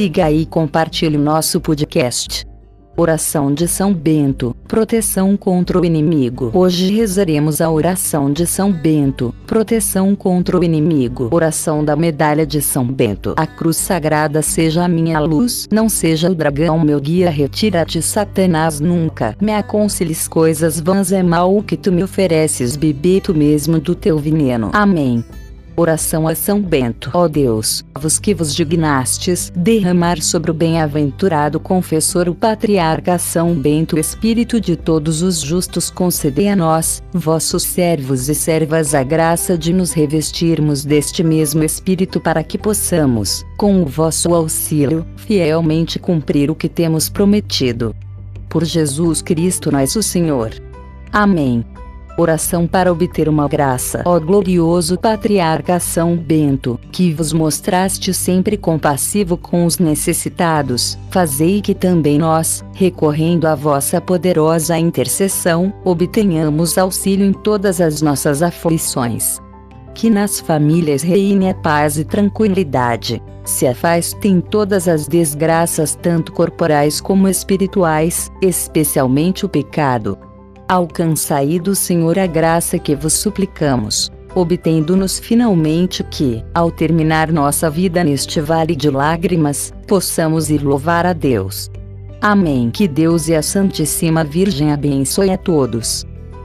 siga e compartilhe nosso podcast. Oração de São Bento, proteção contra o inimigo. Hoje rezaremos a oração de São Bento, proteção contra o inimigo. Oração da medalha de São Bento. A cruz sagrada seja a minha luz, não seja o dragão meu guia. Retira-te, Satanás, nunca me aconselhes coisas vãs. É mal o que tu me ofereces, bebi tu mesmo do teu veneno. Amém. Oração a São Bento. Ó Deus, vos que vos dignastes derramar sobre o bem-aventurado confessor o patriarca São Bento, Espírito de todos os justos, concedei a nós, vossos servos e servas, a graça de nos revestirmos deste mesmo Espírito para que possamos, com o vosso auxílio, fielmente cumprir o que temos prometido. Por Jesus Cristo, nosso Senhor. Amém. Oração para obter uma graça. Ó glorioso patriarca São Bento, que vos mostraste sempre compassivo com os necessitados, fazei que também nós, recorrendo à vossa poderosa intercessão, obtenhamos auxílio em todas as nossas aflições. Que nas famílias reine a paz e tranquilidade. Se afastem todas as desgraças, tanto corporais como espirituais, especialmente o pecado Alcançai do Senhor a graça que vos suplicamos, obtendo-nos finalmente que, ao terminar nossa vida neste vale de lágrimas, possamos ir louvar a Deus. Amém. Que Deus e a Santíssima Virgem abençoe a todos.